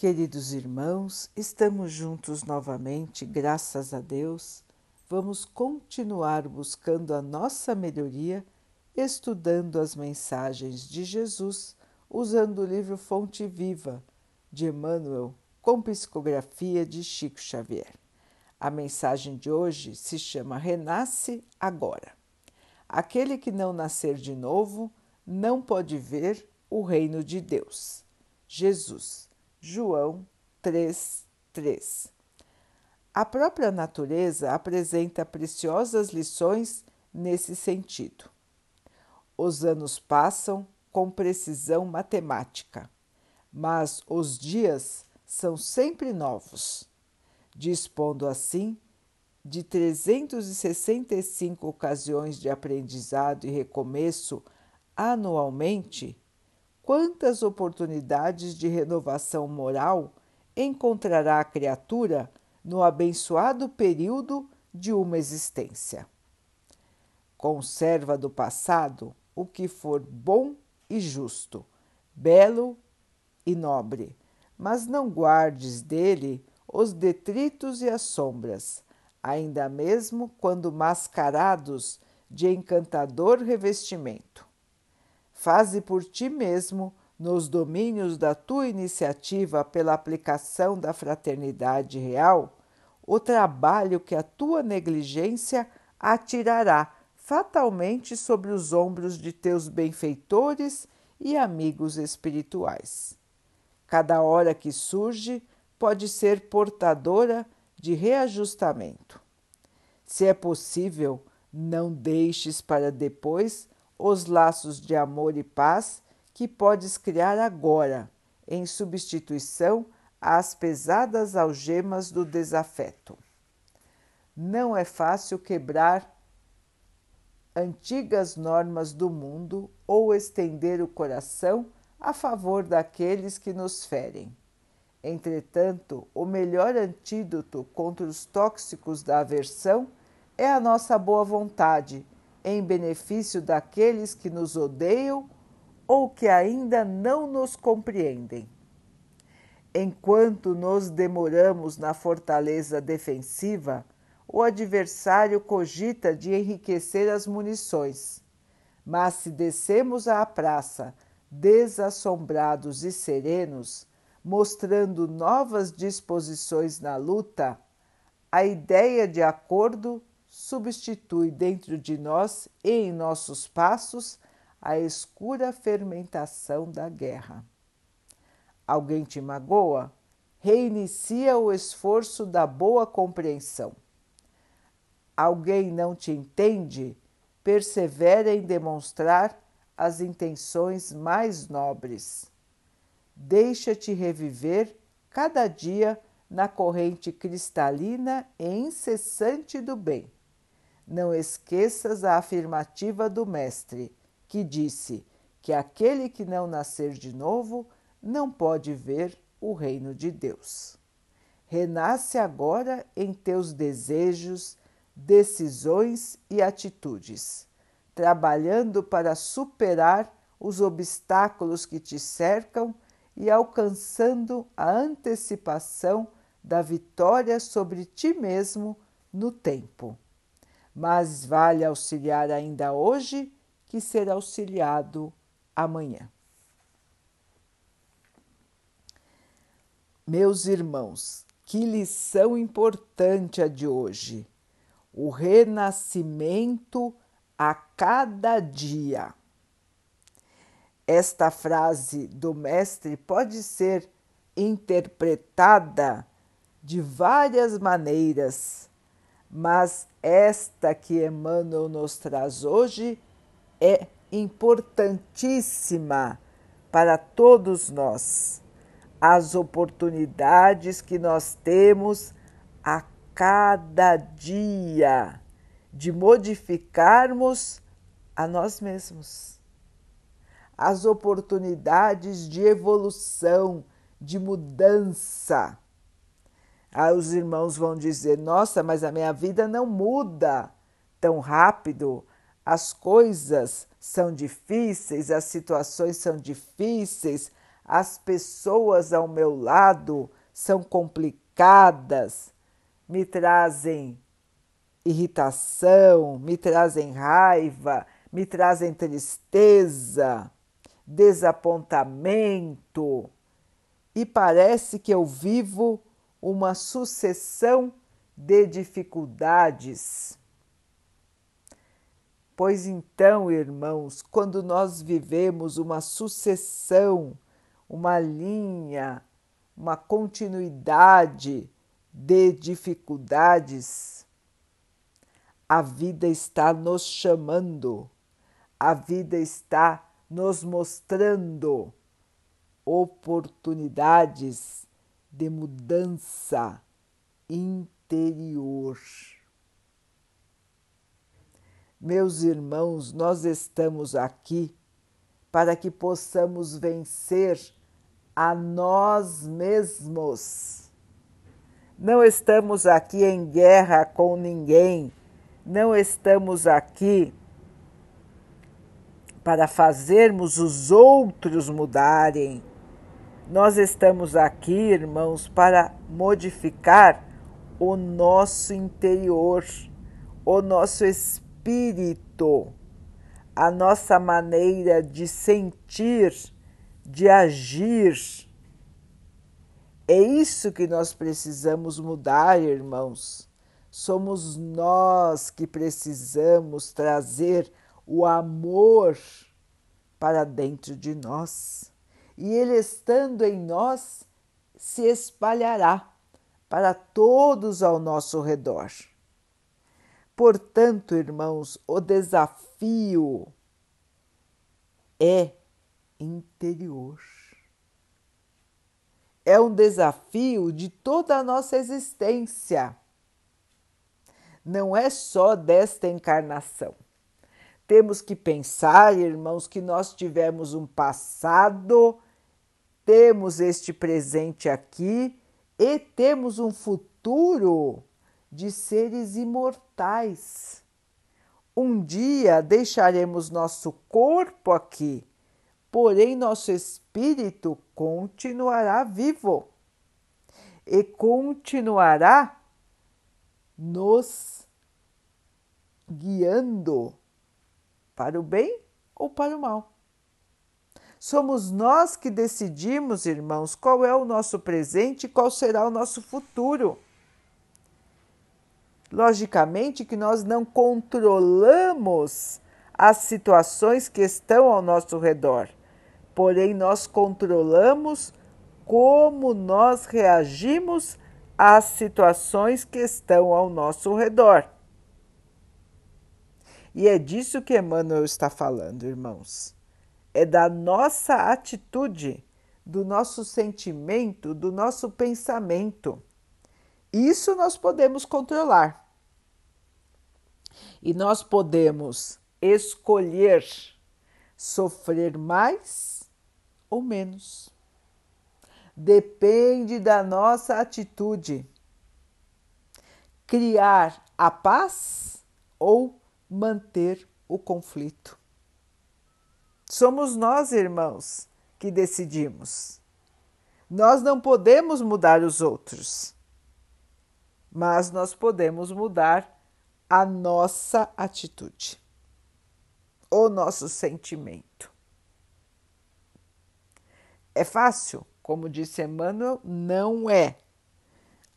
Queridos irmãos, estamos juntos novamente, graças a Deus. Vamos continuar buscando a nossa melhoria, estudando as mensagens de Jesus, usando o livro Fonte Viva de Emmanuel, com psicografia de Chico Xavier. A mensagem de hoje se chama Renasce Agora. Aquele que não nascer de novo não pode ver o reino de Deus. Jesus João 3, 3. A própria natureza apresenta preciosas lições nesse sentido. Os anos passam com precisão matemática, mas os dias são sempre novos, dispondo assim de 365 ocasiões de aprendizado e recomeço anualmente quantas oportunidades de renovação moral encontrará a criatura no abençoado período de uma existência. Conserva do passado o que for bom e justo, belo e nobre, mas não guardes dele os detritos e as sombras, ainda mesmo quando mascarados de encantador revestimento. Faze por ti mesmo, nos domínios da tua iniciativa pela aplicação da fraternidade real, o trabalho que a tua negligência atirará fatalmente sobre os ombros de teus benfeitores e amigos espirituais. Cada hora que surge pode ser portadora de reajustamento. Se é possível, não deixes para depois os laços de amor e paz que podes criar agora, em substituição às pesadas algemas do desafeto. Não é fácil quebrar antigas normas do mundo ou estender o coração a favor daqueles que nos ferem. Entretanto, o melhor antídoto contra os tóxicos da aversão é a nossa boa vontade em benefício daqueles que nos odeiam ou que ainda não nos compreendem. Enquanto nos demoramos na fortaleza defensiva, o adversário cogita de enriquecer as munições. Mas se descemos à praça, desassombrados e serenos, mostrando novas disposições na luta, a ideia de acordo substitui dentro de nós e em nossos passos a escura fermentação da guerra. Alguém te magoa? Reinicia o esforço da boa compreensão. Alguém não te entende? Persevera em demonstrar as intenções mais nobres. Deixa-te reviver cada dia na corrente cristalina e incessante do bem não esqueças a afirmativa do Mestre, que disse que aquele que não nascer de novo não pode ver o reino de Deus. Renasce agora em teus desejos, decisões e atitudes, trabalhando para superar os obstáculos que te cercam e alcançando a antecipação da vitória sobre ti mesmo no tempo mas vale auxiliar ainda hoje que ser auxiliado amanhã. Meus irmãos, que lição importante a de hoje! O renascimento a cada dia. Esta frase do Mestre pode ser interpretada de várias maneiras mas esta que Emmanuel nos traz hoje é importantíssima para todos nós. As oportunidades que nós temos a cada dia de modificarmos a nós mesmos. As oportunidades de evolução, de mudança Aí os irmãos vão dizer: Nossa, mas a minha vida não muda tão rápido, as coisas são difíceis, as situações são difíceis, as pessoas ao meu lado são complicadas, me trazem irritação, me trazem raiva, me trazem tristeza, desapontamento, e parece que eu vivo uma sucessão de dificuldades. Pois então, irmãos, quando nós vivemos uma sucessão, uma linha, uma continuidade de dificuldades, a vida está nos chamando, a vida está nos mostrando oportunidades de mudança interior. Meus irmãos, nós estamos aqui para que possamos vencer a nós mesmos. Não estamos aqui em guerra com ninguém, não estamos aqui para fazermos os outros mudarem. Nós estamos aqui, irmãos, para modificar o nosso interior, o nosso espírito, a nossa maneira de sentir, de agir. É isso que nós precisamos mudar, irmãos somos nós que precisamos trazer o amor para dentro de nós. E ele estando em nós, se espalhará para todos ao nosso redor. Portanto, irmãos, o desafio é interior. É um desafio de toda a nossa existência não é só desta encarnação. Temos que pensar, irmãos, que nós tivemos um passado, temos este presente aqui e temos um futuro de seres imortais. Um dia deixaremos nosso corpo aqui, porém nosso espírito continuará vivo e continuará nos guiando para o bem ou para o mal. Somos nós que decidimos, irmãos, qual é o nosso presente e qual será o nosso futuro. Logicamente que nós não controlamos as situações que estão ao nosso redor, porém nós controlamos como nós reagimos às situações que estão ao nosso redor. E é disso que Emmanuel está falando, irmãos. É da nossa atitude, do nosso sentimento, do nosso pensamento. Isso nós podemos controlar. E nós podemos escolher sofrer mais ou menos depende da nossa atitude. Criar a paz ou manter o conflito. Somos nós, irmãos, que decidimos. Nós não podemos mudar os outros, mas nós podemos mudar a nossa atitude, o nosso sentimento. É fácil? Como disse Emmanuel, não é.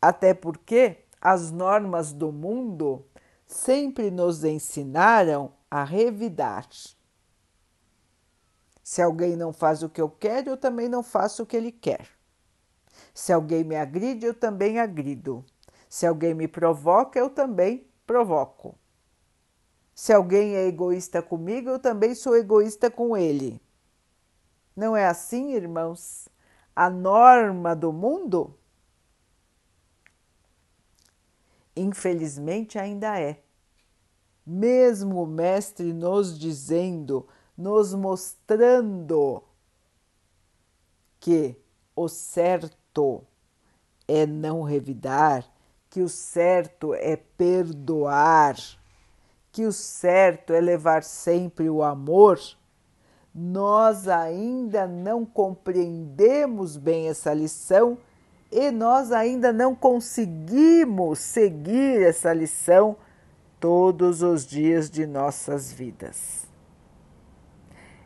Até porque as normas do mundo sempre nos ensinaram a revidar. Se alguém não faz o que eu quero, eu também não faço o que ele quer. Se alguém me agride, eu também agrido. Se alguém me provoca, eu também provoco. Se alguém é egoísta comigo, eu também sou egoísta com ele. Não é assim, irmãos? a norma do mundo? Infelizmente ainda é. Mesmo o Mestre nos dizendo, nos mostrando que o certo é não revidar, que o certo é perdoar, que o certo é levar sempre o amor, nós ainda não compreendemos bem essa lição e nós ainda não conseguimos seguir essa lição todos os dias de nossas vidas.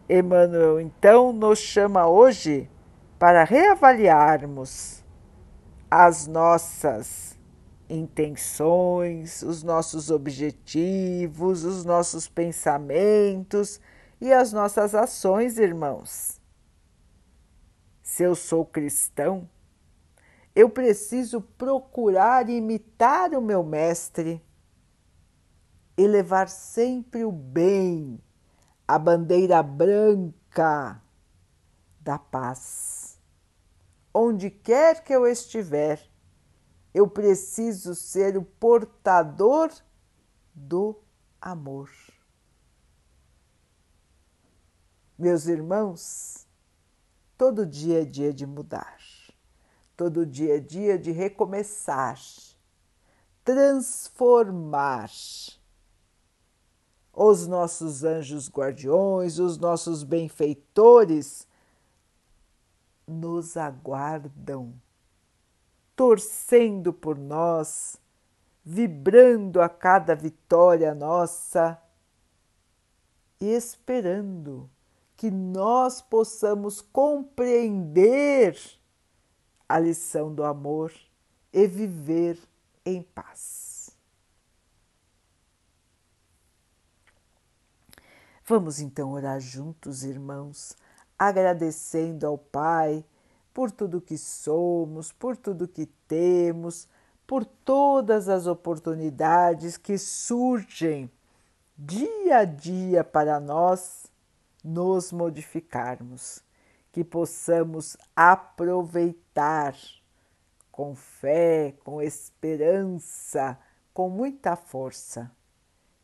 Emmanuel então nos chama hoje para reavaliarmos as nossas intenções, os nossos objetivos, os nossos pensamentos e as nossas ações, irmãos. Se eu sou cristão, eu preciso procurar imitar o meu Mestre e levar sempre o bem, a bandeira branca da paz. Onde quer que eu estiver, eu preciso ser o portador do amor. Meus irmãos, todo dia é dia de mudar, todo dia é dia de recomeçar, transformar. Os nossos anjos guardiões, os nossos benfeitores nos aguardam, torcendo por nós, vibrando a cada vitória nossa e esperando que nós possamos compreender a lição do amor e viver em paz. Vamos então orar juntos, irmãos, agradecendo ao Pai por tudo que somos, por tudo que temos, por todas as oportunidades que surgem dia a dia para nós nos modificarmos, que possamos aproveitar com fé, com esperança, com muita força.